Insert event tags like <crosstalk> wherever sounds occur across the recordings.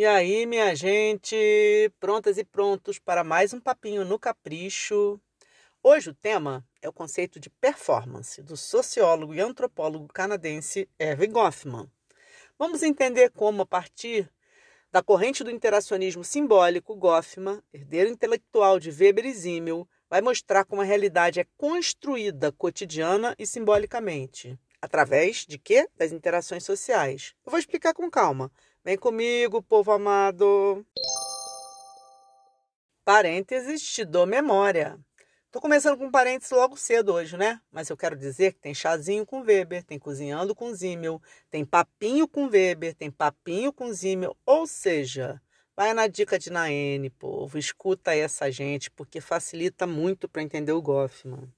E aí, minha gente, prontas e prontos para mais um papinho no capricho. Hoje o tema é o conceito de performance do sociólogo e antropólogo canadense Erwin Goffman. Vamos entender como, a partir da corrente do interacionismo simbólico, Goffman, herdeiro intelectual de Weber e Simmel, vai mostrar como a realidade é construída cotidiana e simbolicamente. Através de quê? Das interações sociais. Eu vou explicar com calma Vem comigo, povo amado. Parênteses, te dou memória. Tô começando com parênteses logo cedo hoje, né? Mas eu quero dizer que tem chazinho com Weber, tem cozinhando com Zimmel, tem papinho com Weber, tem papinho com Zimmel, ou seja, vai na dica de Naene, povo, escuta essa gente, porque facilita muito para entender o Goffman.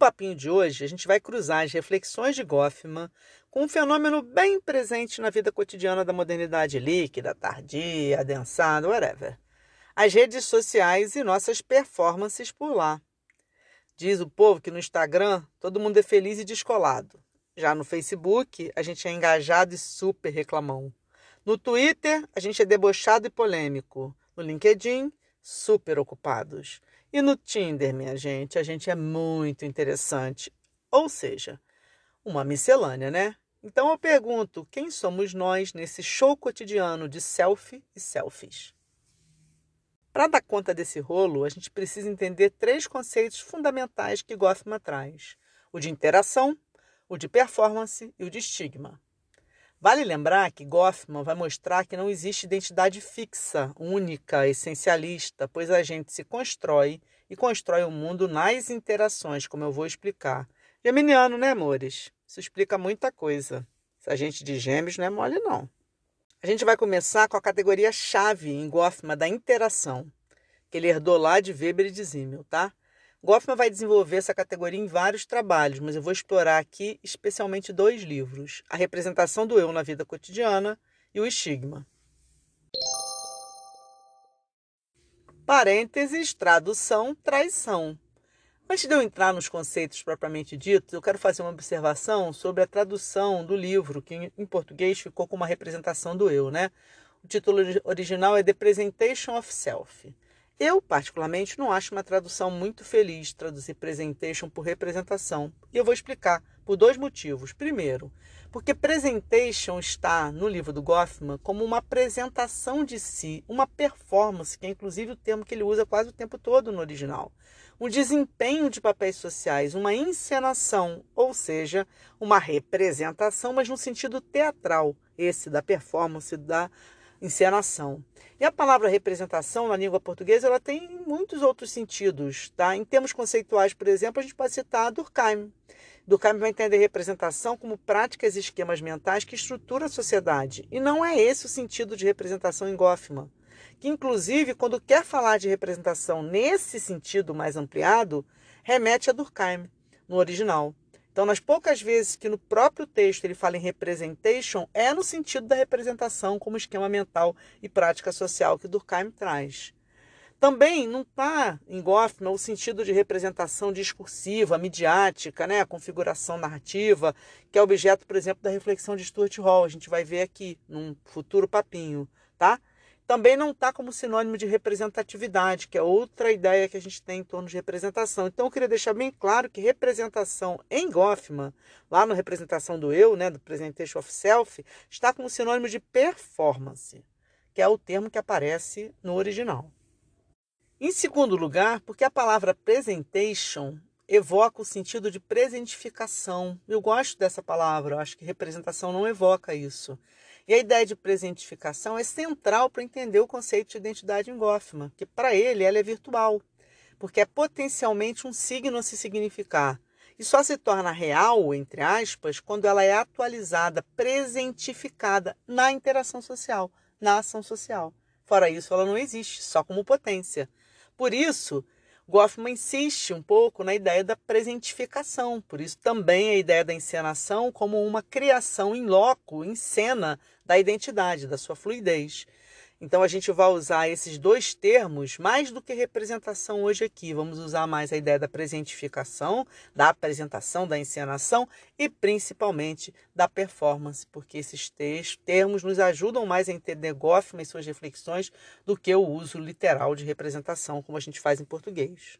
Papinho de hoje, a gente vai cruzar as reflexões de Goffman com um fenômeno bem presente na vida cotidiana da modernidade líquida, tardia, adensada, whatever. As redes sociais e nossas performances por lá. Diz o povo que no Instagram todo mundo é feliz e descolado. Já no Facebook, a gente é engajado e super reclamão. No Twitter, a gente é debochado e polêmico. No LinkedIn, super ocupados. E no Tinder, minha gente, a gente é muito interessante. Ou seja, uma miscelânea, né? Então eu pergunto: quem somos nós nesse show cotidiano de selfie e selfies? Para dar conta desse rolo, a gente precisa entender três conceitos fundamentais que Goffman traz: o de interação, o de performance e o de estigma. Vale lembrar que Goffman vai mostrar que não existe identidade fixa, única, essencialista, pois a gente se constrói e constrói o mundo nas interações, como eu vou explicar. Geminiano, né, amores? Isso explica muita coisa. Se a gente de gêmeos não é mole, não. A gente vai começar com a categoria chave em Goffman da interação, que ele herdou lá de Weber e de Simmel, tá? Goffman vai desenvolver essa categoria em vários trabalhos, mas eu vou explorar aqui especialmente dois livros: A Representação do Eu na Vida Cotidiana e O Estigma. Parênteses, tradução, traição. Antes de eu entrar nos conceitos propriamente ditos, eu quero fazer uma observação sobre a tradução do livro, que em português ficou com uma representação do eu, né? O título original é The Presentation of Self. Eu, particularmente, não acho uma tradução muito feliz traduzir presentation por representação. E eu vou explicar por dois motivos. Primeiro, porque presentation está no livro do Goffman como uma apresentação de si, uma performance, que é inclusive o termo que ele usa quase o tempo todo no original. Um desempenho de papéis sociais, uma encenação, ou seja, uma representação, mas no sentido teatral, esse da performance, da encenação. E a palavra representação na língua portuguesa ela tem muitos outros sentidos. Tá? Em termos conceituais, por exemplo, a gente pode citar Durkheim. Durkheim vai entender representação como práticas e esquemas mentais que estruturam a sociedade. E não é esse o sentido de representação em Goffman. Que, inclusive, quando quer falar de representação nesse sentido mais ampliado, remete a Durkheim, no original. Então, nas poucas vezes que no próprio texto ele fala em representation, é no sentido da representação como esquema mental e prática social que Durkheim traz. Também não está em Goffman o sentido de representação discursiva, midiática, né? a configuração narrativa, que é objeto, por exemplo, da reflexão de Stuart Hall. A gente vai ver aqui num futuro papinho, tá? Também não está como sinônimo de representatividade, que é outra ideia que a gente tem em torno de representação. Então, eu queria deixar bem claro que representação em Goffman, lá no Representação do Eu, né, do Presentation of Self, está como sinônimo de performance, que é o termo que aparece no original. Em segundo lugar, porque a palavra presentation evoca o sentido de presentificação. Eu gosto dessa palavra, eu acho que representação não evoca isso. E a ideia de presentificação é central para entender o conceito de identidade em Goffman, que para ele ela é virtual, porque é potencialmente um signo a se significar. e só se torna real, entre aspas, quando ela é atualizada, presentificada na interação social, na ação social. Fora isso, ela não existe, só como potência. Por isso, Goffman insiste um pouco na ideia da presentificação, por isso também a ideia da encenação como uma criação em loco, em cena, da identidade, da sua fluidez. Então a gente vai usar esses dois termos mais do que representação hoje aqui. Vamos usar mais a ideia da presentificação, da apresentação, da encenação e principalmente da performance, porque esses termos nos ajudam mais a entender Goffman e suas reflexões do que o uso literal de representação, como a gente faz em português.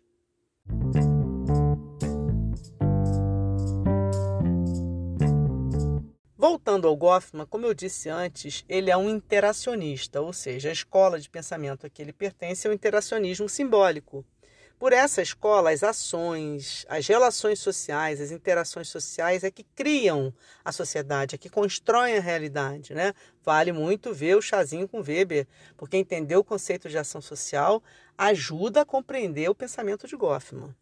Voltando ao Goffman, como eu disse antes, ele é um interacionista, ou seja, a escola de pensamento a que ele pertence é o interacionismo simbólico. Por essa escola, as ações, as relações sociais, as interações sociais é que criam a sociedade, é que constroem a realidade. Né? Vale muito ver o chazinho com Weber, porque entender o conceito de ação social ajuda a compreender o pensamento de Goffman.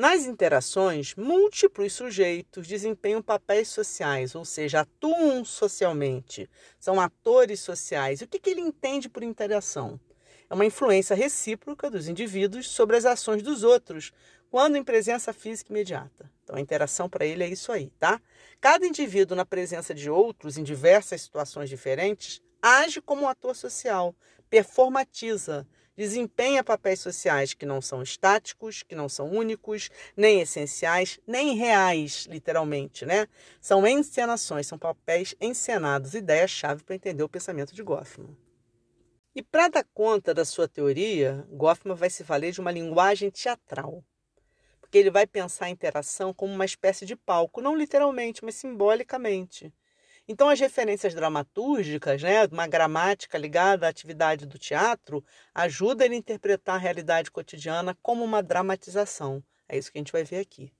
Nas interações, múltiplos sujeitos desempenham papéis sociais, ou seja, atuam socialmente, são atores sociais. O que, ele entende por interação? É uma influência recíproca dos indivíduos sobre as ações dos outros, quando em presença física imediata. Então, a interação para ele é isso aí, tá? Cada indivíduo, na presença de outros, em diversas situações diferentes, age como um ator social, performatiza, desempenha papéis sociais que não são estáticos, que não são únicos, nem essenciais, nem reais, literalmente, né? São encenações, são papéis encenados, ideia-chave para entender o pensamento de Goffman. E para dar conta da sua teoria, Goffman vai se valer de uma linguagem teatral. Porque ele vai pensar a interação como uma espécie de palco, não literalmente, mas simbolicamente. Então, as referências dramatúrgicas, né, uma gramática ligada à atividade do teatro, ajuda ele a interpretar a realidade cotidiana como uma dramatização. É isso que a gente vai ver aqui.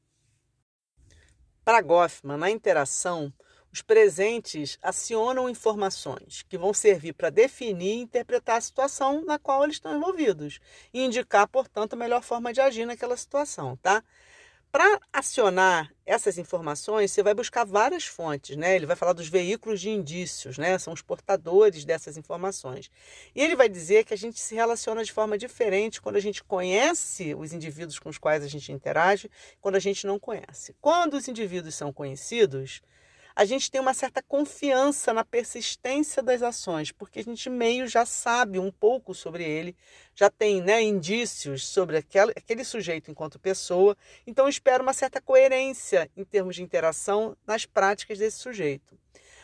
Para Goffman, na interação, os presentes acionam informações que vão servir para definir e interpretar a situação na qual eles estão envolvidos e indicar, portanto, a melhor forma de agir naquela situação, tá? Para acionar essas informações, você vai buscar várias fontes, né? Ele vai falar dos veículos de indícios, né? São os portadores dessas informações. E ele vai dizer que a gente se relaciona de forma diferente quando a gente conhece os indivíduos com os quais a gente interage, quando a gente não conhece. Quando os indivíduos são conhecidos, a gente tem uma certa confiança na persistência das ações, porque a gente meio já sabe um pouco sobre ele, já tem né, indícios sobre aquele, aquele sujeito enquanto pessoa, então espera uma certa coerência em termos de interação nas práticas desse sujeito.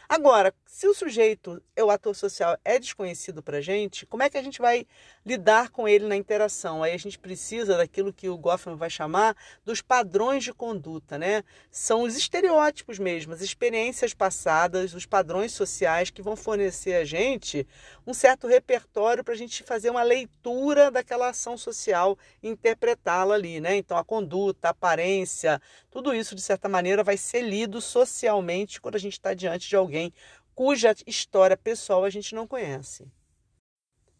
Agora, se o sujeito, o ator social, é desconhecido para a gente, como é que a gente vai lidar com ele na interação? Aí a gente precisa daquilo que o Goffman vai chamar dos padrões de conduta, né? São os estereótipos mesmo, as experiências passadas, os padrões sociais que vão fornecer a gente um certo repertório para a gente fazer uma leitura daquela ação social e interpretá-la ali, né? Então, a conduta, a aparência, tudo isso, de certa maneira, vai ser lido socialmente quando a gente está diante de alguém cuja história pessoal a gente não conhece.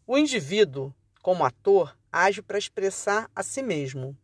O indivíduo, como ator, age para expressar a si mesmo.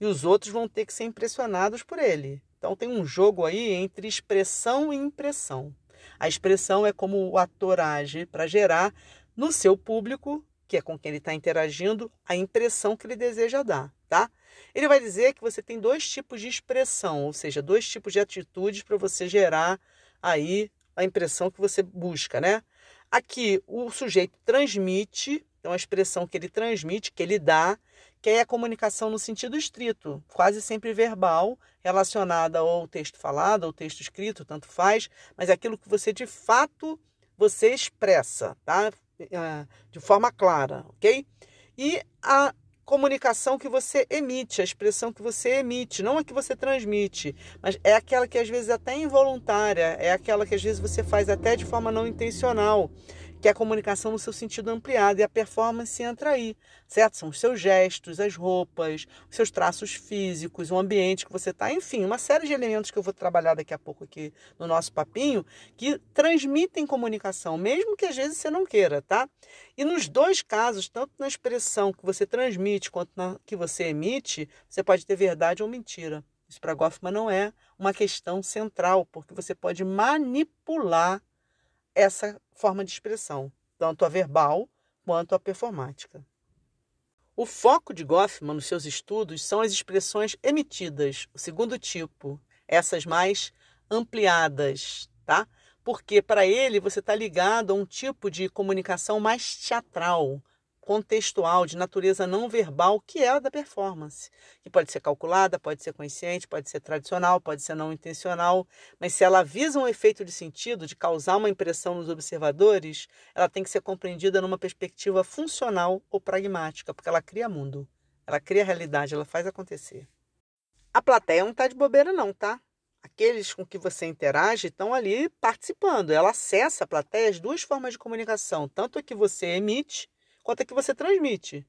E os outros vão ter que ser impressionados por ele. Então tem um jogo aí entre expressão e impressão. A expressão é como o ator age para gerar no seu público, que é com quem ele está interagindo, a impressão que ele deseja dar, tá? Ele vai dizer que você tem dois tipos de expressão, ou seja, dois tipos de atitudes para você gerar aí a impressão que você busca, né? Aqui o sujeito transmite, é uma expressão que ele transmite, que ele dá, que é a comunicação no sentido estrito, quase sempre verbal, relacionada ao texto falado, ao texto escrito, tanto faz, mas é aquilo que você de fato você expressa, tá? É, de forma clara, ok? E a comunicação que você emite, a expressão que você emite, não a que você transmite, mas é aquela que às vezes é até involuntária, é aquela que às vezes você faz até de forma não intencional que é a comunicação no seu sentido ampliado, e a performance entra aí, certo? São os seus gestos, as roupas, os seus traços físicos, o ambiente que você está, enfim, uma série de elementos que eu vou trabalhar daqui a pouco aqui no nosso papinho, que transmitem comunicação, mesmo que às vezes você não queira, tá? E nos dois casos, tanto na expressão que você transmite quanto na que você emite, você pode ter verdade ou mentira. Isso para Goffman não é uma questão central, porque você pode manipular essa forma de expressão, tanto a verbal quanto a performática. O foco de Goffman nos seus estudos são as expressões emitidas, o segundo tipo, essas mais ampliadas, tá? Porque para ele você está ligado a um tipo de comunicação mais teatral, contextual, de natureza não verbal, que é a da performance, que pode ser calculada, pode ser consciente, pode ser tradicional, pode ser não intencional, mas se ela visa um efeito de sentido, de causar uma impressão nos observadores, ela tem que ser compreendida numa perspectiva funcional ou pragmática, porque ela cria mundo, ela cria realidade, ela faz acontecer. A plateia não está de bobeira não, tá? Aqueles com que você interage estão ali participando. Ela acessa a plateia as duas formas de comunicação, tanto a que você emite quanto a que você transmite.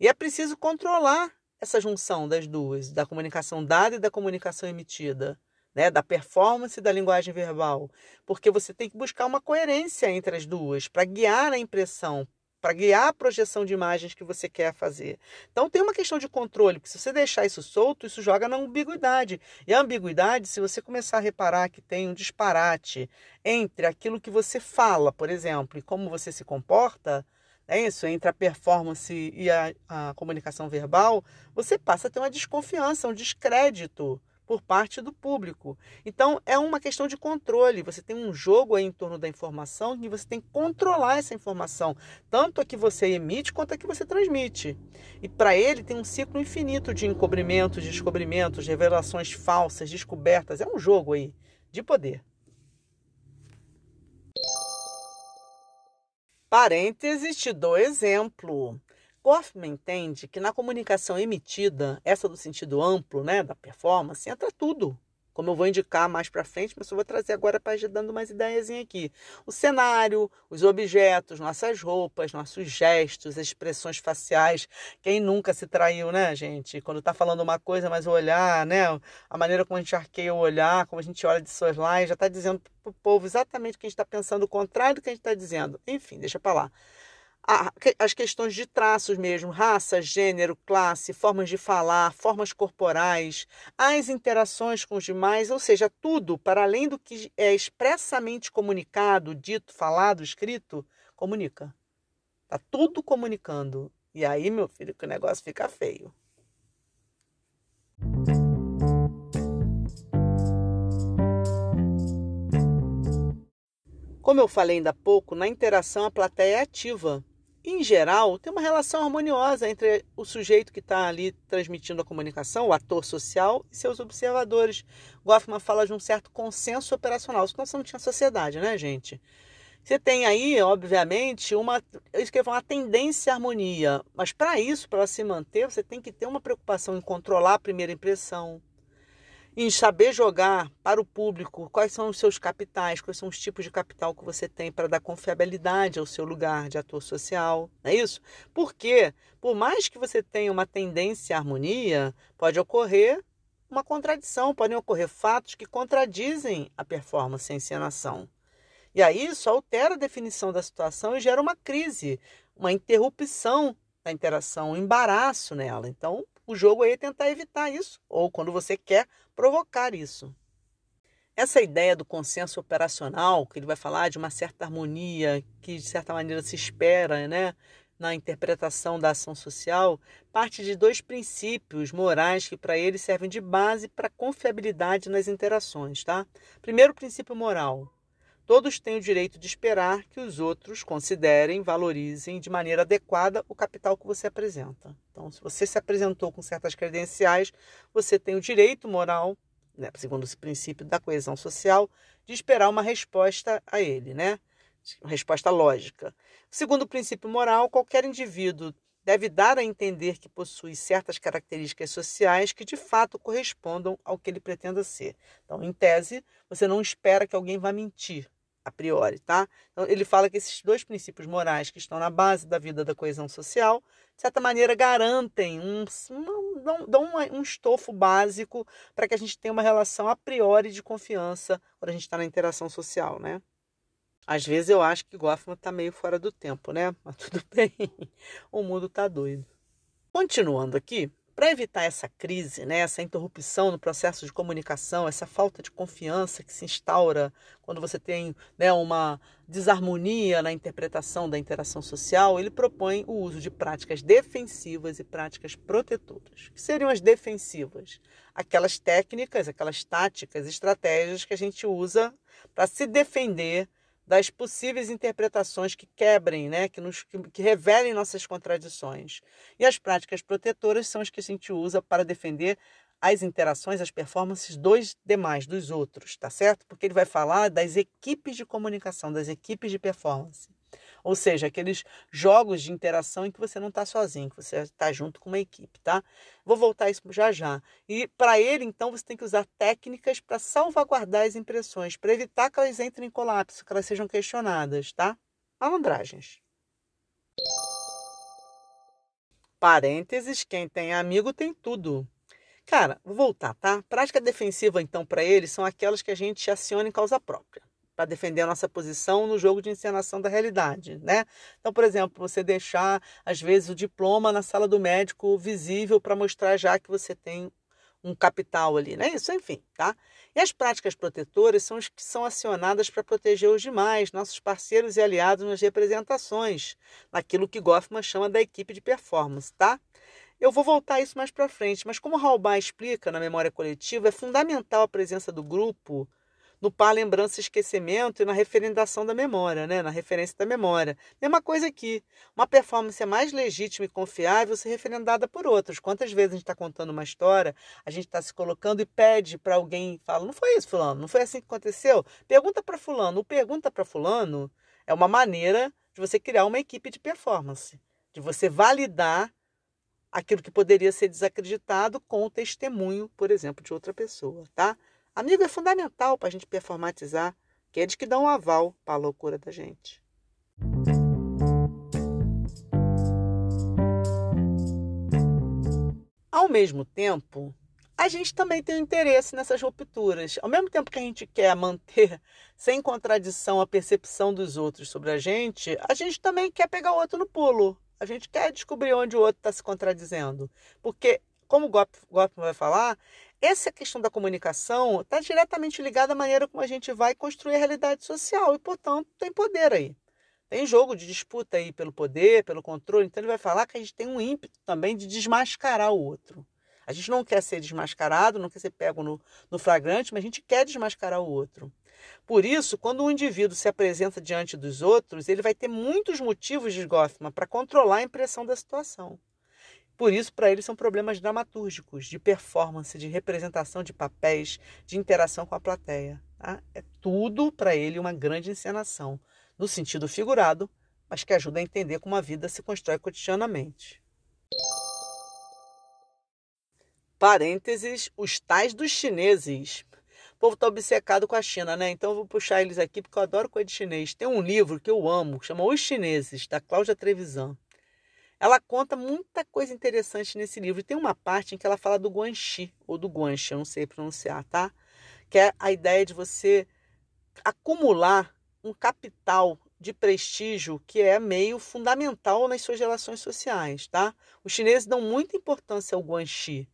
E é preciso controlar essa junção das duas, da comunicação dada e da comunicação emitida, né? da performance e da linguagem verbal, porque você tem que buscar uma coerência entre as duas para guiar a impressão, para guiar a projeção de imagens que você quer fazer. Então tem uma questão de controle, porque se você deixar isso solto, isso joga na ambiguidade. E a ambiguidade, se você começar a reparar que tem um disparate entre aquilo que você fala, por exemplo, e como você se comporta, é isso, entre a performance e a, a comunicação verbal, você passa a ter uma desconfiança, um descrédito por parte do público. Então, é uma questão de controle. Você tem um jogo aí em torno da informação e você tem que controlar essa informação, tanto a que você emite quanto a que você transmite. E para ele tem um ciclo infinito de encobrimentos, descobrimentos, revelações falsas, descobertas. É um jogo aí de poder. Parênteses, te dou exemplo. Goffman entende que na comunicação emitida, essa do sentido amplo, né, da performance, entra tudo como eu vou indicar mais para frente, mas eu vou trazer agora para dando umas ideias aqui. O cenário, os objetos, nossas roupas, nossos gestos, expressões faciais. Quem nunca se traiu, né, gente? Quando está falando uma coisa, mas o olhar, né? A maneira como a gente arqueia o olhar, como a gente olha de suas já está dizendo para o povo exatamente o que a gente está pensando, o contrário do que a gente está dizendo. Enfim, deixa para lá as questões de traços mesmo, raça, gênero, classe, formas de falar, formas corporais, as interações com os demais, ou seja, tudo para além do que é expressamente comunicado, dito, falado, escrito, comunica. Tá tudo comunicando. E aí, meu filho, que o negócio fica feio. Como eu falei ainda há pouco, na interação a plateia é ativa em geral, tem uma relação harmoniosa entre o sujeito que está ali transmitindo a comunicação, o ator social, e seus observadores. Goffman fala de um certo consenso operacional. Senão você não tinha sociedade, né, gente? Você tem aí, obviamente, uma, eu uma tendência à harmonia, mas para isso, para se manter, você tem que ter uma preocupação em controlar a primeira impressão, em saber jogar para o público quais são os seus capitais, quais são os tipos de capital que você tem para dar confiabilidade ao seu lugar de ator social, não é isso? Porque, por mais que você tenha uma tendência à harmonia, pode ocorrer uma contradição, podem ocorrer fatos que contradizem a performance, a encenação. E aí isso altera a definição da situação e gera uma crise, uma interrupção da interação, um embaraço nela. Então, o jogo aí é tentar evitar isso, ou quando você quer provocar isso. Essa ideia do consenso operacional, que ele vai falar de uma certa harmonia que de certa maneira se espera, né, na interpretação da ação social, parte de dois princípios morais que para ele servem de base para confiabilidade nas interações, tá? Primeiro princípio moral: Todos têm o direito de esperar que os outros considerem, valorizem de maneira adequada o capital que você apresenta. Então, se você se apresentou com certas credenciais, você tem o direito moral, né, segundo esse princípio da coesão social, de esperar uma resposta a ele, né? Uma resposta lógica. Segundo o princípio moral, qualquer indivíduo deve dar a entender que possui certas características sociais que de fato correspondam ao que ele pretenda ser. Então, em tese, você não espera que alguém vá mentir a priori, tá? Então, ele fala que esses dois princípios morais que estão na base da vida da coesão social, de certa maneira, garantem um, um, dão, um, um estofo básico para que a gente tenha uma relação a priori de confiança quando a gente está na interação social, né? Às vezes eu acho que Goffman está meio fora do tempo, né? <laughs> Mas tudo bem, o mundo está doido. Continuando aqui, para evitar essa crise, né, essa interrupção no processo de comunicação, essa falta de confiança que se instaura quando você tem né, uma desarmonia na interpretação da interação social, ele propõe o uso de práticas defensivas e práticas protetoras. Que seriam as defensivas? Aquelas técnicas, aquelas táticas, estratégias que a gente usa para se defender das possíveis interpretações que quebrem, né, que, nos, que, que, revelem nossas contradições. E as práticas protetoras são as que a gente usa para defender as interações, as performances dos demais, dos outros, tá certo? Porque ele vai falar das equipes de comunicação, das equipes de performance. Ou seja, aqueles jogos de interação em que você não está sozinho, que você está junto com uma equipe, tá? Vou voltar a isso já já. E para ele, então, você tem que usar técnicas para salvaguardar as impressões, para evitar que elas entrem em colapso, que elas sejam questionadas, tá? Malandragens. Parênteses, quem tem amigo tem tudo. Cara, vou voltar, tá? Prática defensiva, então, para ele, são aquelas que a gente aciona em causa própria para defender a nossa posição no jogo de encenação da realidade, né? Então, por exemplo, você deixar às vezes o diploma na sala do médico visível para mostrar já que você tem um capital ali, né? Isso, enfim, tá? E as práticas protetoras são as que são acionadas para proteger os demais, nossos parceiros e aliados nas representações, naquilo que Goffman chama da equipe de performance, tá? Eu vou voltar a isso mais para frente, mas como Halbar explica na memória coletiva, é fundamental a presença do grupo no par lembrança e esquecimento e na referendação da memória, né? na referência da memória. Mesma coisa aqui. Uma performance é mais legítima e confiável se referendada por outros. Quantas vezes a gente está contando uma história, a gente está se colocando e pede para alguém, fala, não foi isso, fulano, não foi assim que aconteceu? Pergunta para fulano. O pergunta para fulano é uma maneira de você criar uma equipe de performance, de você validar aquilo que poderia ser desacreditado com o testemunho, por exemplo, de outra pessoa, tá? Amigo é fundamental para a gente performatizar, que é dão um aval para a loucura da gente. Ao mesmo tempo, a gente também tem um interesse nessas rupturas. Ao mesmo tempo que a gente quer manter <laughs> sem contradição a percepção dos outros sobre a gente, a gente também quer pegar o outro no pulo. A gente quer descobrir onde o outro está se contradizendo. Porque, como o Gottman vai falar, essa questão da comunicação está diretamente ligada à maneira como a gente vai construir a realidade social e, portanto, tem poder aí. Tem jogo de disputa aí pelo poder, pelo controle. Então, ele vai falar que a gente tem um ímpeto também de desmascarar o outro. A gente não quer ser desmascarado, não quer ser pego no, no flagrante, mas a gente quer desmascarar o outro. Por isso, quando um indivíduo se apresenta diante dos outros, ele vai ter muitos motivos, de Goffman, para controlar a impressão da situação. Por isso, para ele, são problemas dramatúrgicos, de performance, de representação de papéis, de interação com a plateia. Tá? É tudo para ele uma grande encenação, no sentido figurado, mas que ajuda a entender como a vida se constrói cotidianamente. Parênteses, os tais dos chineses. O povo está obcecado com a China, né? Então eu vou puxar eles aqui porque eu adoro coisa de chinês. Tem um livro que eu amo, chama Os Chineses, da Cláudia Trevisan. Ela conta muita coisa interessante nesse livro. Tem uma parte em que ela fala do guanxi, ou do guanxi, eu não sei pronunciar, tá? Que é a ideia de você acumular um capital de prestígio que é meio fundamental nas suas relações sociais, tá? Os chineses dão muita importância ao guanxi,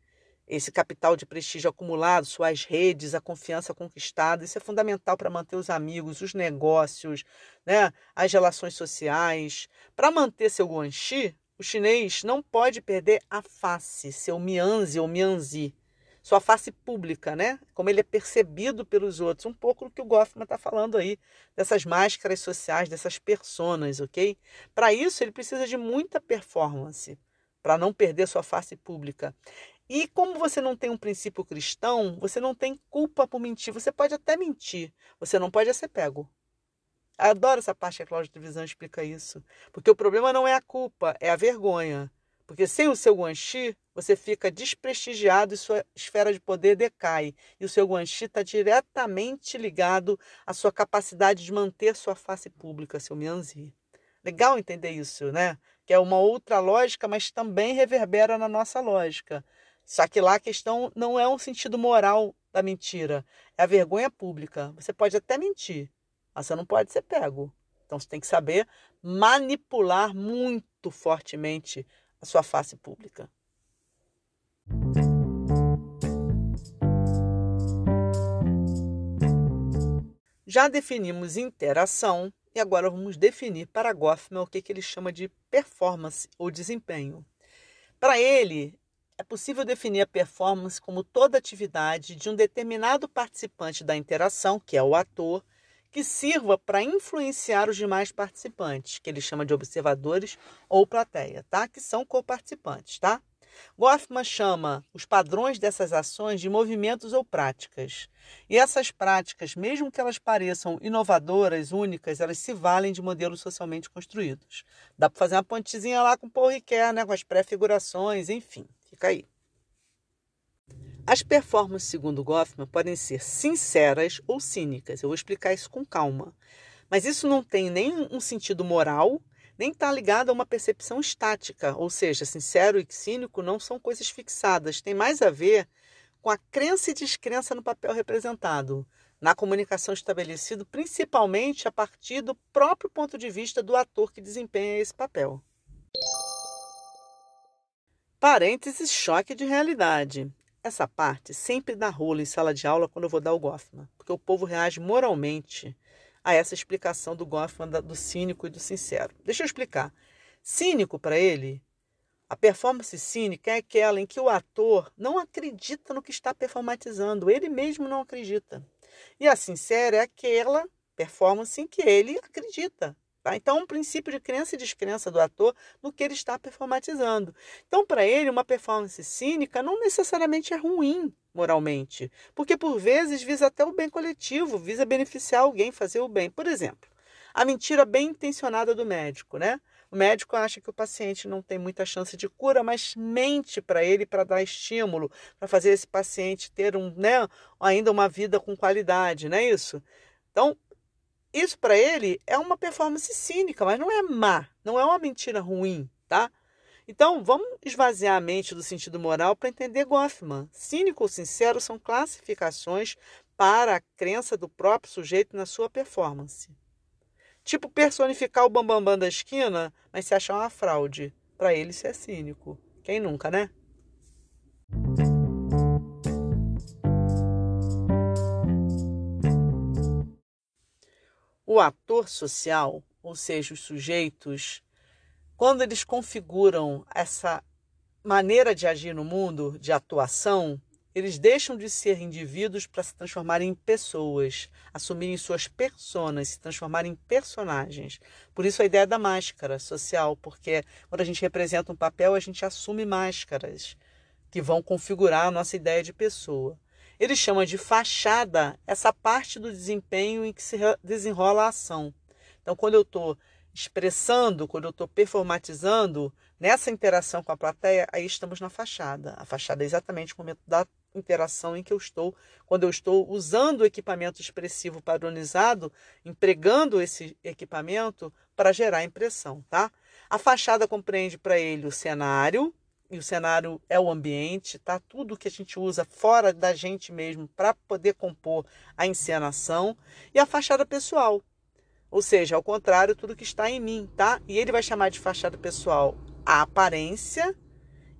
esse capital de prestígio acumulado, suas redes, a confiança conquistada, isso é fundamental para manter os amigos, os negócios, né, as relações sociais. Para manter seu guanxi, o chinês não pode perder a face, seu mianzi ou mianzi, sua face pública, né? Como ele é percebido pelos outros. Um pouco do que o Goffman está falando aí, dessas máscaras sociais, dessas personas, ok? Para isso, ele precisa de muita performance, para não perder sua face pública. E como você não tem um princípio cristão, você não tem culpa por mentir. Você pode até mentir, você não pode ser pego. Adoro essa parte que a Cláudia Trevisan explica isso. Porque o problema não é a culpa, é a vergonha. Porque sem o seu guanxi, você fica desprestigiado e sua esfera de poder decai. E o seu guanxi está diretamente ligado à sua capacidade de manter sua face pública, seu mianzi. Legal entender isso, né? Que é uma outra lógica, mas também reverbera na nossa lógica. Só que lá a questão não é um sentido moral da mentira, é a vergonha pública. Você pode até mentir, mas você não pode ser pego. Então você tem que saber manipular muito fortemente a sua face pública. Já definimos interação e agora vamos definir para Goffman o que, que ele chama de performance ou desempenho. Para ele, é possível definir a performance como toda atividade de um determinado participante da interação, que é o ator, que sirva para influenciar os demais participantes, que ele chama de observadores ou plateia, tá? Que são coparticipantes, tá? Goffman chama os padrões dessas ações de movimentos ou práticas. E essas práticas, mesmo que elas pareçam inovadoras, únicas, elas se valem de modelos socialmente construídos. Dá para fazer uma pontezinha lá com Paul Ricoeur, né, com as pré-figurações, enfim, fica aí. As performances, segundo Goffman, podem ser sinceras ou cínicas. Eu vou explicar isso com calma. Mas isso não tem nem um sentido moral nem está ligado a uma percepção estática, ou seja, sincero e cínico não são coisas fixadas, tem mais a ver com a crença e descrença no papel representado, na comunicação estabelecido principalmente a partir do próprio ponto de vista do ator que desempenha esse papel. Parênteses choque de realidade. Essa parte sempre dá rolo em sala de aula quando eu vou dar o Goffman, porque o povo reage moralmente a essa explicação do Goffman do cínico e do sincero. Deixa eu explicar. Cínico para ele, a performance cínica é aquela em que o ator não acredita no que está performatizando, ele mesmo não acredita. E a sincera é aquela performance em que ele acredita. Tá? Então, um princípio de crença e descrença do ator no que ele está performatizando. Então, para ele, uma performance cínica não necessariamente é ruim moralmente, porque por vezes visa até o bem coletivo, visa beneficiar alguém, fazer o bem. Por exemplo, a mentira bem intencionada do médico, né? O médico acha que o paciente não tem muita chance de cura, mas mente para ele para dar estímulo, para fazer esse paciente ter um, né, ainda uma vida com qualidade, não é isso? Então, isso para ele é uma performance cínica, mas não é má, não é uma mentira ruim, tá? Então, vamos esvaziar a mente do sentido moral para entender Goffman. Cínico ou sincero são classificações para a crença do próprio sujeito na sua performance. Tipo personificar o bambambam bam, bam da esquina, mas se achar uma fraude. Para ele isso é cínico. Quem nunca, né? O ator social, ou seja, os sujeitos, quando eles configuram essa maneira de agir no mundo, de atuação, eles deixam de ser indivíduos para se transformarem em pessoas, assumirem suas personas, se transformarem em personagens. Por isso a ideia da máscara social, porque quando a gente representa um papel, a gente assume máscaras que vão configurar a nossa ideia de pessoa. Ele chama de fachada essa parte do desempenho em que se desenrola a ação. Então, quando eu estou expressando, quando eu estou performatizando, nessa interação com a plateia, aí estamos na fachada. A fachada é exatamente o momento da interação em que eu estou, quando eu estou usando o equipamento expressivo padronizado, empregando esse equipamento para gerar impressão, tá? A fachada compreende para ele o cenário, e o cenário é o ambiente, tá? Tudo que a gente usa fora da gente mesmo para poder compor a encenação e a fachada pessoal. Ou seja, ao contrário, tudo que está em mim, tá? E ele vai chamar de fachada pessoal a aparência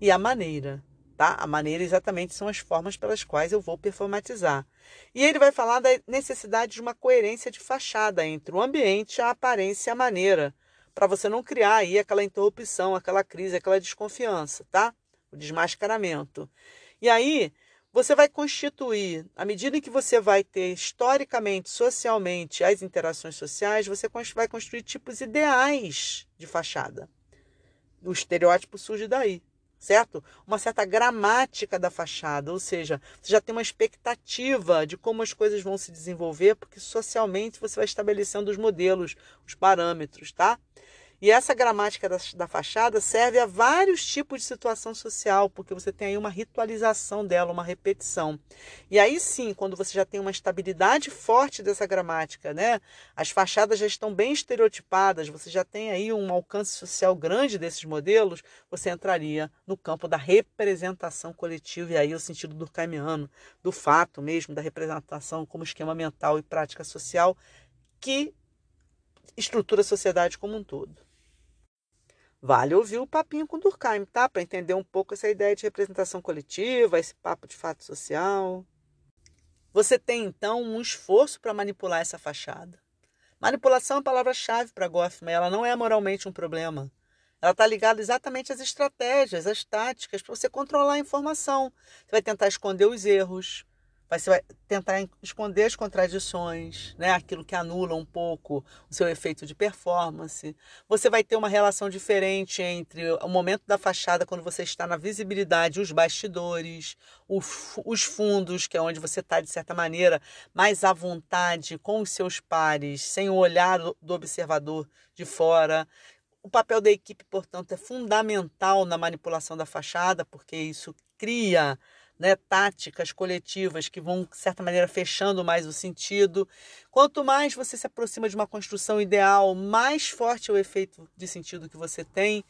e a maneira, tá? A maneira exatamente são as formas pelas quais eu vou performatizar. E ele vai falar da necessidade de uma coerência de fachada entre o ambiente, a aparência e a maneira para você não criar aí aquela interrupção, aquela crise, aquela desconfiança, tá? O desmascaramento. E aí, você vai constituir, à medida que você vai ter historicamente, socialmente, as interações sociais, você vai construir tipos ideais de fachada. O estereótipo surge daí, certo? Uma certa gramática da fachada, ou seja, você já tem uma expectativa de como as coisas vão se desenvolver, porque socialmente você vai estabelecendo os modelos, os parâmetros, tá? E essa gramática da, da, fachada serve a vários tipos de situação social, porque você tem aí uma ritualização dela, uma repetição. E aí sim, quando você já tem uma estabilidade forte dessa gramática, né? As fachadas já estão bem estereotipadas, você já tem aí um alcance social grande desses modelos, você entraria no campo da representação coletiva, e aí o sentido durkheimiano, do fato mesmo, da representação como esquema mental e prática social, que estrutura a sociedade como um todo. Vale ouvir o papinho com Durkheim, tá? Para entender um pouco essa ideia de representação coletiva, esse papo de fato social. Você tem então um esforço para manipular essa fachada. Manipulação é a palavra-chave para Goffman, ela não é moralmente um problema. Ela está ligada exatamente às estratégias, às táticas para você controlar a informação. Você vai tentar esconder os erros, você vai tentar esconder as contradições, né? aquilo que anula um pouco o seu efeito de performance. Você vai ter uma relação diferente entre o momento da fachada, quando você está na visibilidade, os bastidores, os fundos, que é onde você está, de certa maneira, mais à vontade com os seus pares, sem o olhar do observador de fora. O papel da equipe, portanto, é fundamental na manipulação da fachada, porque isso cria né, táticas coletivas que vão, de certa maneira, fechando mais o sentido. Quanto mais você se aproxima de uma construção ideal, mais forte é o efeito de sentido que você tem.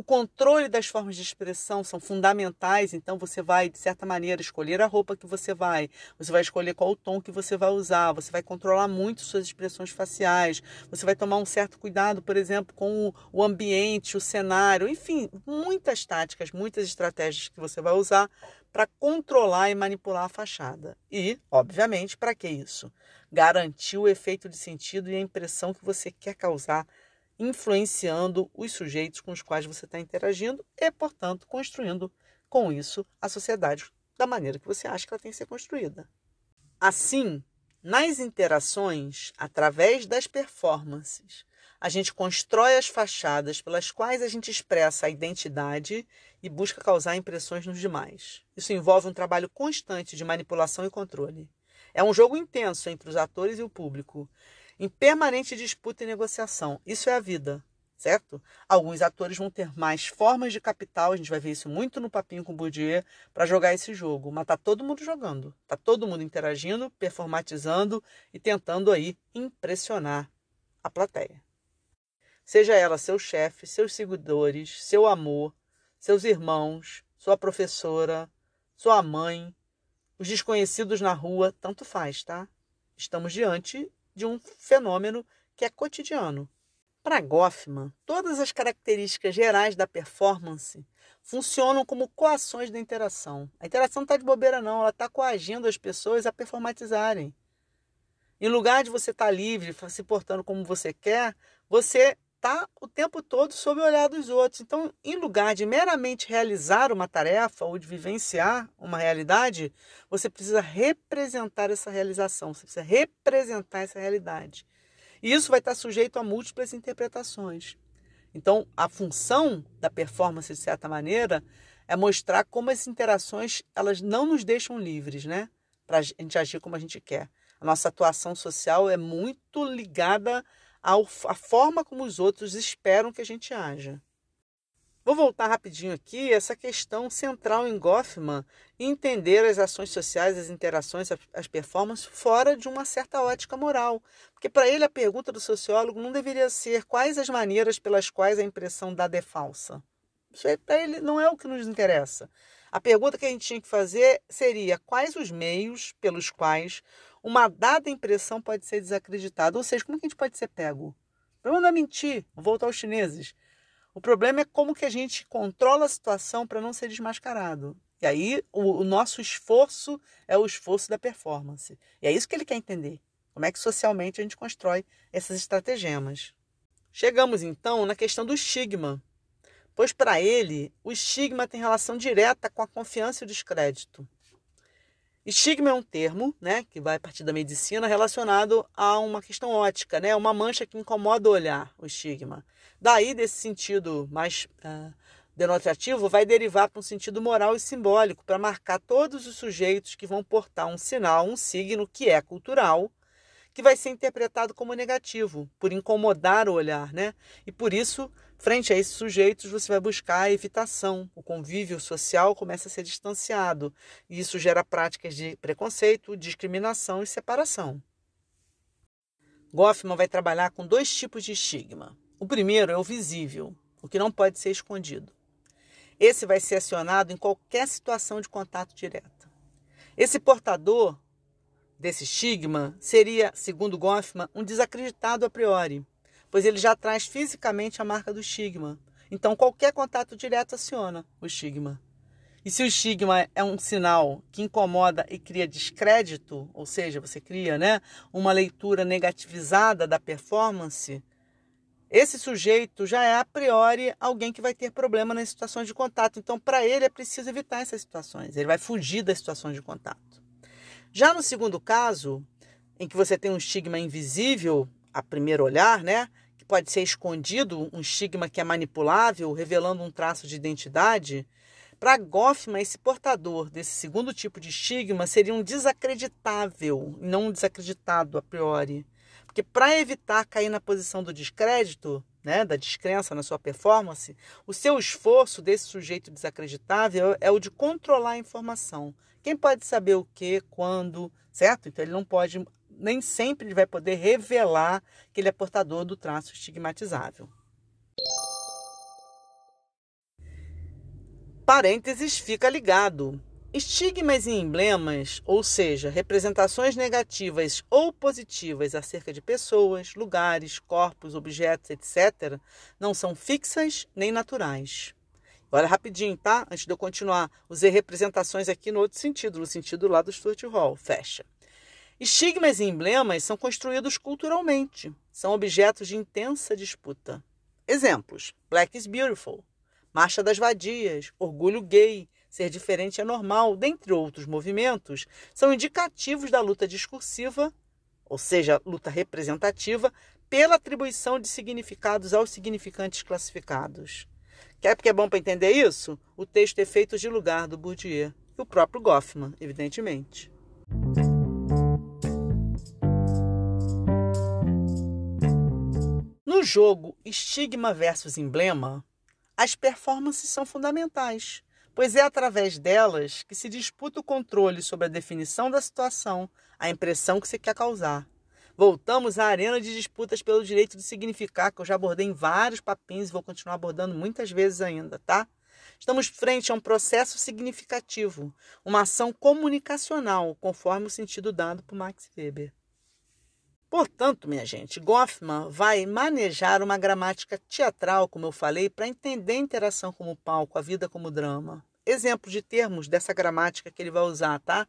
O controle das formas de expressão são fundamentais, então você vai, de certa maneira, escolher a roupa que você vai, você vai escolher qual o tom que você vai usar, você vai controlar muito suas expressões faciais, você vai tomar um certo cuidado, por exemplo, com o ambiente, o cenário, enfim, muitas táticas, muitas estratégias que você vai usar para controlar e manipular a fachada. E, obviamente, para que isso? Garantir o efeito de sentido e a impressão que você quer causar, influenciando os sujeitos com os quais você está interagindo e, portanto, construindo com isso a sociedade da maneira que você acha que ela tem que ser construída. Assim, nas interações, através das performances, a gente constrói as fachadas pelas quais a gente expressa a identidade e busca causar impressões nos demais. Isso envolve um trabalho constante de manipulação e controle. É um jogo intenso entre os atores e o público, em permanente disputa e negociação. Isso é a vida, certo? Alguns atores vão ter mais formas de capital, a gente vai ver isso muito no papinho com o Bourdieu, para jogar esse jogo. Mas tá todo mundo jogando, tá todo mundo interagindo, performatizando e tentando aí impressionar a plateia. Seja ela seu chefe, seus seguidores, seu amor, seus irmãos, sua professora, sua mãe, os desconhecidos na rua, tanto faz, tá? Estamos diante de um fenômeno que é cotidiano. Para Goffman, todas as características gerais da performance funcionam como coações da interação. A interação não está de bobeira, não, ela está coagindo as pessoas a performatizarem. Em lugar de você estar tá livre, se portando como você quer, você está o tempo todo sob o olhar dos outros. Então, em lugar de meramente realizar uma tarefa ou de vivenciar uma realidade, você precisa representar essa realização, você precisa representar essa realidade. E isso vai estar sujeito a múltiplas interpretações. Então, a função da performance, de certa maneira, é mostrar como as interações elas não nos deixam livres, né? Para a gente agir como a gente quer. A nossa atuação social é muito ligada a forma como os outros esperam que a gente haja. Vou voltar rapidinho aqui essa questão central em Goffman entender as ações sociais, as interações, as performances fora de uma certa ótica moral. Porque para ele a pergunta do sociólogo não deveria ser quais as maneiras pelas quais a impressão dada é falsa. Isso para ele não é o que nos interessa. A pergunta que a gente tinha que fazer seria quais os meios pelos quais uma dada impressão pode ser desacreditada. Ou seja, como que a gente pode ser pego? O problema não é mentir, voltar aos chineses. O problema é como que a gente controla a situação para não ser desmascarado. E aí o, o, nosso esforço é o esforço da performance. E é isso que ele quer entender. Como é que socialmente a gente constrói essas estratagemas. Chegamos então na questão do estigma. Pois para ele, o estigma tem relação direta com a confiança e o descrédito. Estigma é um termo, né, que vai partir da medicina relacionado a uma questão ótica, né, uma mancha que incomoda o olhar, o estigma. Daí, desse sentido mais uh, denotativo, vai derivar para um sentido moral e simbólico, para marcar todos os sujeitos que vão portar um sinal, um signo que é cultural, que vai ser interpretado como negativo, por incomodar o olhar, né? E por isso Frente a esses sujeitos, você vai buscar a evitação. O convívio social começa a ser distanciado. E isso gera práticas de preconceito, discriminação e separação. Goffman vai trabalhar com dois tipos de estigma. O primeiro é o visível, o que não pode ser escondido. Esse vai ser acionado em qualquer situação de contato direto. Esse portador desse estigma seria, segundo Goffman, um desacreditado a priori, pois ele já traz fisicamente a marca do estigma. Então, qualquer contato direto aciona o estigma. E se o estigma é um sinal que incomoda e cria descrédito, ou seja, você cria né, uma leitura negativizada da performance, esse sujeito já é a priori alguém que vai ter problema nas situações de contato. Então, para ele é preciso evitar essas situações. Ele vai fugir das situações de contato. Já no segundo caso, em que você tem um estigma invisível a primeiro olhar, né? Pode ser escondido, um estigma que é manipulável, revelando um traço de identidade. Para Goffman, esse portador desse segundo tipo de estigma seria um desacreditável, não um desacreditado a priori. Porque para evitar cair na posição do descrédito, né, da descrença na sua performance, o seu esforço desse sujeito desacreditável é o de controlar a informação. Quem pode saber o que, quando, certo? Então ele não pode nem sempre ele vai poder revelar que ele é portador do traço estigmatizável. Parênteses fica ligado. Estigmas e emblemas, ou seja, representações negativas ou positivas acerca de pessoas, lugares, corpos, objetos, etc., não são fixas nem naturais. Olha rapidinho, tá? Antes de eu continuar, usei representações aqui no outro sentido, no sentido lá do Stuart Hall. Fecha. Estigmas e emblemas são construídos culturalmente, são objetos de intensa disputa. Exemplos: Black is Beautiful, Marcha das Vadias, Orgulho Gay, Ser Diferente é Normal, dentre outros movimentos, são indicativos da luta discursiva, ou seja, luta representativa, pela atribuição de significados aos significantes classificados. Quer porque é bom para entender isso? O texto é feito de lugar do Bourdieu e o próprio Goffman, evidentemente. No jogo estigma versus emblema, as performances são fundamentais, pois é através delas que se disputa o controle sobre a definição da situação, a impressão que se quer causar. Voltamos à arena de disputas pelo direito de significar, que eu já abordei em vários papinhos e vou continuar abordando muitas vezes ainda, tá? Estamos frente a um processo significativo, uma ação comunicacional, conforme o sentido dado por Max Weber. Portanto, minha gente, Goffman vai manejar uma gramática teatral, como eu falei, para entender a interação como palco, a vida como drama. Exemplos de termos dessa gramática que ele vai usar, tá?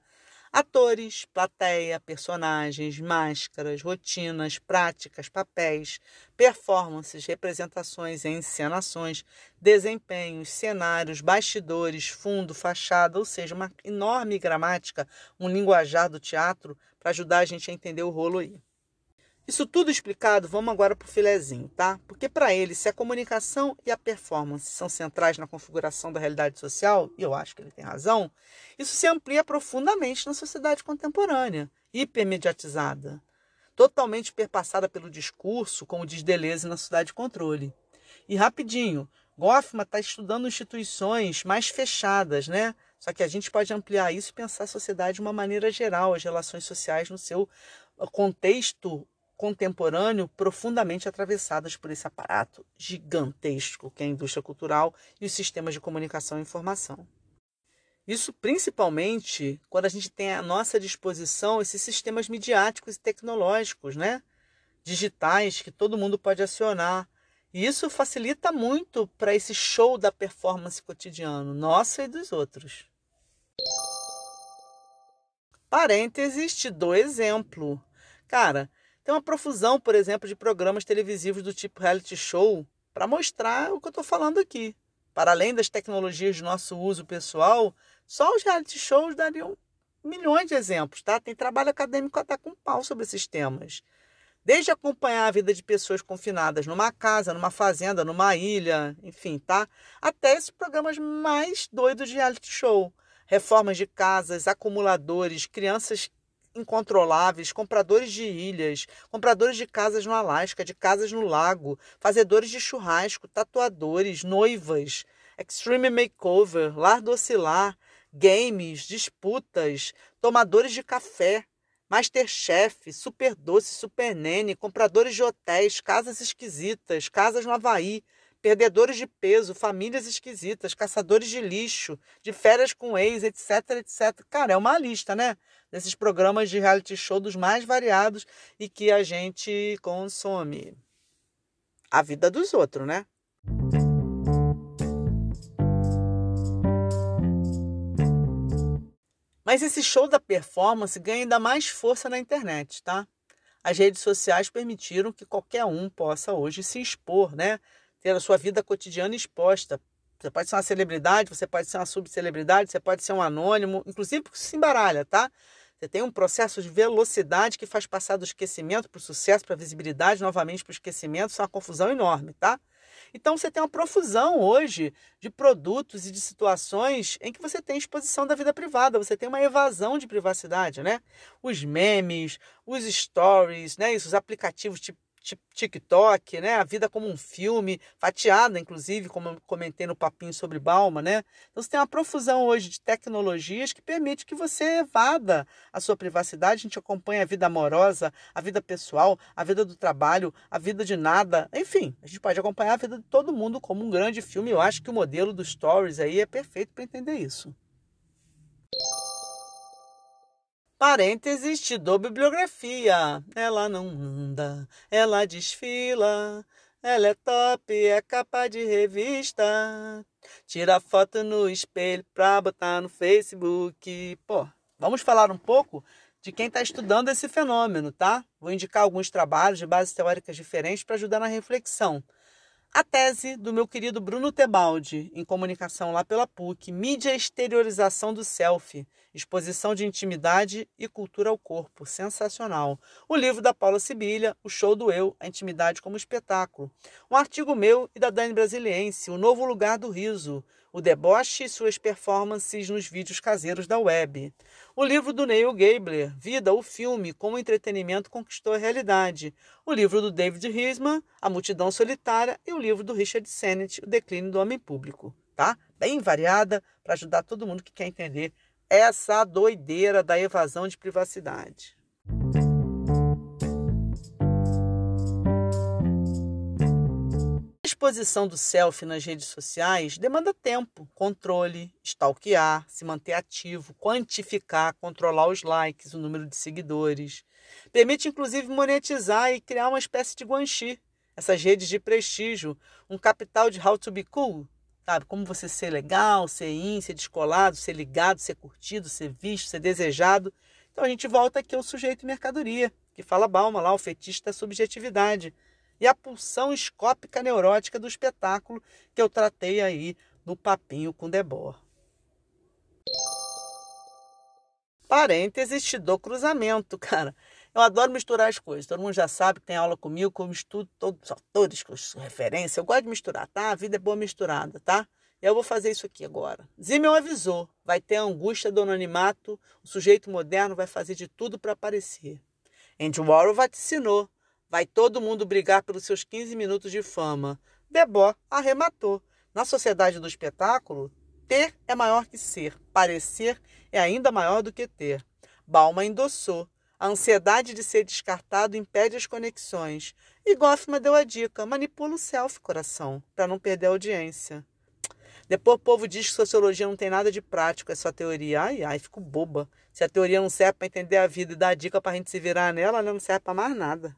Atores, plateia, personagens, máscaras, rotinas, práticas, papéis, performances, representações, encenações, desempenhos, cenários, bastidores, fundo, fachada, ou seja, uma enorme gramática, um linguajar do teatro para ajudar a gente a entender o rolo aí. Isso tudo explicado, vamos agora para o filezinho, tá? Porque para ele, se a comunicação e a performance são centrais na configuração da realidade social, e eu acho que ele tem razão, isso se amplia profundamente na sociedade contemporânea, hipermediatizada, totalmente perpassada pelo discurso, como diz Deleuze na Cidade de Controle. E rapidinho, Goffman está estudando instituições mais fechadas, né? Só que a gente pode ampliar isso e pensar a sociedade de uma maneira geral, as relações sociais no seu contexto contemporâneo profundamente atravessadas por esse aparato gigantesco que é a indústria cultural e os sistemas de comunicação e informação. Isso principalmente quando a gente tem à nossa disposição esses sistemas midiáticos e tecnológicos, né? digitais que todo mundo pode acionar. E isso facilita muito para esse show da performance cotidiano, nossa e dos outros. Parênteses, te dou exemplo. Cara, tem uma profusão, por exemplo, de programas televisivos do tipo reality show para mostrar o que eu estou falando aqui. Para além das tecnologias de nosso uso pessoal, só os reality shows dariam milhões de exemplos, tá? Tem trabalho acadêmico até com pau sobre esses temas. Desde acompanhar a vida de pessoas confinadas numa casa, numa fazenda, numa ilha, enfim, tá? Até esses programas mais doidos de reality show. Reformas de casas, acumuladores, crianças incontroláveis, compradores de ilhas, compradores de casas no Alasca, de casas no lago, fazedores de churrasco, tatuadores, noivas, extreme makeover, lar do oscilar, games, disputas, tomadores de café, Masterchef, Super Doce, Super Nene, compradores de hotéis, casas esquisitas, casas no Havaí, perdedores de peso, famílias esquisitas, caçadores de lixo, de férias com ex, etc, etc. Cara, é uma lista, né? desses programas de reality show dos mais variados e que a gente consome. A vida dos outros, né? Mas esse show da performance ganha ainda mais força na internet, tá? As redes sociais permitiram que qualquer um possa hoje se expor, né? Ter a sua vida cotidiana exposta. Você pode ser uma celebridade, você pode ser uma subcelebridade, você pode ser um anônimo, inclusive porque se embaralha, tá? Você tem um processo de velocidade que faz passar do esquecimento para o sucesso, para a visibilidade, novamente para o esquecimento. Isso é uma confusão enorme, tá? Então você tem uma profusão hoje de produtos e de situações em que você tem exposição da vida privada, você tem uma evasão de privacidade, né? Os memes, os stories, né? Isso, os aplicativos tipo TikTok, né? A vida como um filme, fatiada, inclusive, como eu comentei no papinho sobre Balma, né? Então você tem uma profusão hoje de tecnologias que permite que você evada a sua privacidade. A gente acompanha a vida amorosa, a vida pessoal, a vida do trabalho, a vida de nada. Enfim, a gente pode acompanhar a vida de todo mundo como um grande filme. Eu acho que o modelo dos stories aí é perfeito para entender isso. Parênteses, te dou bibliografia. Ela não anda, ela desfila. Ela é top, é capa de revista. Tira foto no espelho pra botar no Facebook. Pô, vamos falar um pouco de quem está estudando esse fenômeno, tá? Vou indicar alguns trabalhos de bases teóricas diferentes para ajudar na reflexão. A tese do meu querido Bruno Tebaldi, em comunicação lá pela PUC, Mídia Exteriorização do Selfie, Exposição de Intimidade e Cultura ao Corpo, sensacional. O livro da Paula Sibilha, O Show do Eu, A Intimidade como Espetáculo. Um artigo meu e da Dani Brasiliense, O Novo Lugar do Riso, o deboche e suas performances nos vídeos caseiros da web. O livro do Neil Gabler, Vida, o filme, como o entretenimento conquistou a realidade. O livro do David Risman, A Multidão Solitária. E o livro do Richard Sennett, O Declínio do Homem Público. Tá? Bem variada para ajudar todo mundo que quer entender essa doideira da evasão de privacidade. Exposição do selfie nas redes sociais demanda tempo, controle, stalkear, se manter ativo, quantificar, controlar os likes, o número de seguidores. Permite inclusive monetizar e criar uma espécie de guanxi, essas redes de prestígio, um capital de how to be cool, sabe? Como você ser legal, ser in, ser descolado, ser ligado, ser curtido, ser visto, ser desejado. Então a gente volta aqui ao sujeito mercadoria, que fala Balma lá, o fetiche da subjetividade e a pulsão escópica neurótica do espetáculo que eu tratei aí no papinho com Debord. Parênteses, te dou cruzamento, <laughs> cara. Eu adoro misturar as coisas. Todo mundo já sabe que tem aula comigo, que eu misturo todos os autores, com referência. Eu gosto de misturar, tá? A vida é boa misturada, tá? Eu vou fazer isso aqui agora. Zimmel avisou: vai ter a angústia do anonimato, o sujeito moderno vai fazer de tudo para aparecer. Andy Warhol vaticinou: Vai todo mundo brigar pelos seus 15 minutos de fama. Debord arrematou. Na sociedade do espetáculo, ter é maior que ser, parecer é ainda maior do que ter. Balma endossou. A ansiedade de ser descartado impede as conexões. E Goffman deu a dica: manipula o self, coração, para não perder a audiência. Depois o povo diz que sociologia não tem nada de prático, é só teoria. Ai, ai, fico boba. Se a teoria não serve para entender a vida e dar dica para a gente se virar nela, não serve para mais nada.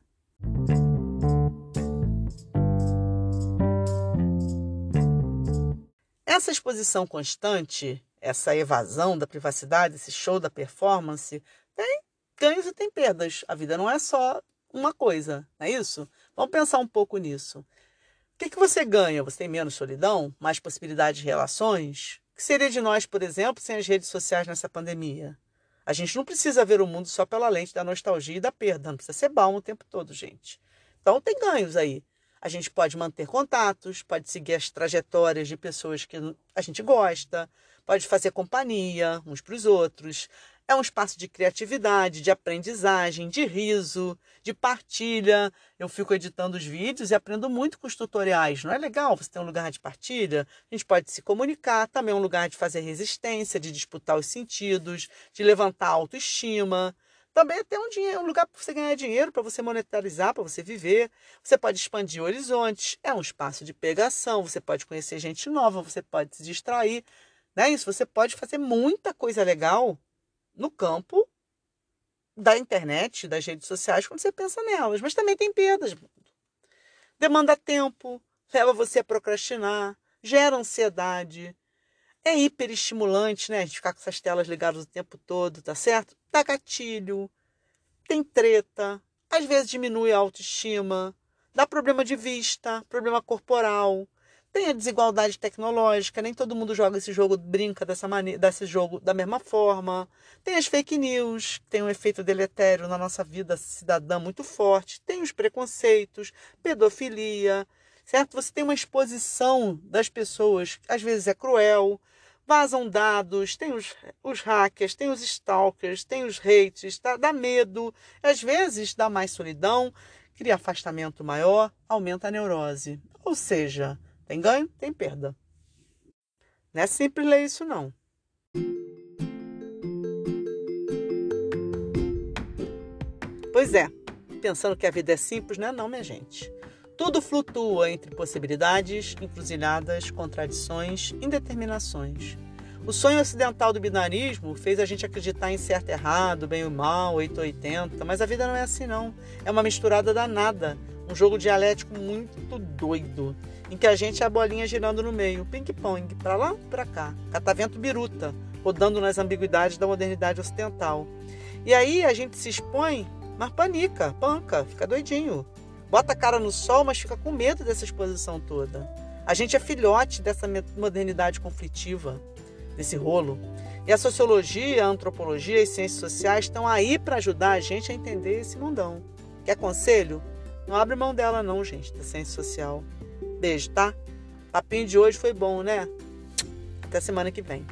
Essa exposição constante, essa evasão da privacidade, esse show da performance, tem ganhos e tem perdas. A vida não é só uma coisa, não é isso? Vamos pensar um pouco nisso. O que, que você ganha? Você tem menos solidão? Mais possibilidades de relações? O que seria de nós, por exemplo, sem as redes sociais nessa pandemia? A gente não precisa ver o mundo só pela lente da nostalgia e da perda. Não precisa ser balmo o tempo todo, gente. Então tem ganhos aí. A gente pode manter contatos, pode seguir as trajetórias de pessoas que a gente gosta, pode fazer companhia uns para os outros. É um espaço de criatividade, de aprendizagem, de riso, de partilha. Eu fico editando os vídeos e aprendo muito com os tutoriais. Não é legal você ter um lugar de partilha? A gente pode se comunicar, também é um lugar de fazer resistência, de disputar os sentidos, de levantar a autoestima. Também é ter um, dinheiro, um lugar para você ganhar dinheiro, para você monetarizar, para você viver. Você pode expandir horizontes. É um espaço de pegação. Você pode conhecer gente nova, você pode se distrair. Não é isso? Você pode fazer muita coisa legal no campo da internet, das redes sociais, quando você pensa nelas. Mas também tem perdas. Demanda tempo, leva você a procrastinar, gera ansiedade. é hiperestimulante, né? A gente ficar com essas telas ligadas o tempo todo, tá certo? Dá gatilho, tem treta, às vezes diminui a autoestima, dá problema de vista, problema corporal, tem a desigualdade tecnológica, nem todo mundo joga esse jogo, brinca dessa maneira, desse jogo da mesma forma. Tem as fake news, que tem um efeito deletério na nossa vida cidadã muito forte. Tem os preconceitos, pedofilia, certo? Você tem uma exposição das pessoas, às vezes é cruel, vazam dados, tem os, os hackers, tem os stalkers, tem os hates, tá? dá medo, às vezes dá mais solidão, cria afastamento maior, aumenta a neurose. Ou seja, tem ganho, tem perda. Não é simples ler isso, não. Pois é, pensando que a vida é simples, não é não, minha gente. Tudo flutua entre possibilidades, encruzilhadas, contradições, indeterminações. O sonho ocidental do binarismo fez a gente acreditar em certo e errado, bem ou mal, 880, mas a vida não é assim não. É uma misturada danada, um jogo dialético muito doido, em que a gente é a bolinha girando no meio, ping-pong, para lá, para cá, catavento biruta, rodando nas ambiguidades da modernidade ocidental. E aí a gente se expõe, mas panica, panca, fica doidinho. Bota a cara no sol, mas fica com medo dessa exposição toda. A gente é filhote dessa modernidade conflitiva desse rolo. E a sociologia, a antropologia e as ciências sociais estão aí para ajudar a gente a entender esse mundão. Quer conselho? Não abre mão dela não, gente, da ciência social. Beijo, tá? Papinho de hoje foi bom, né? Até semana que vem.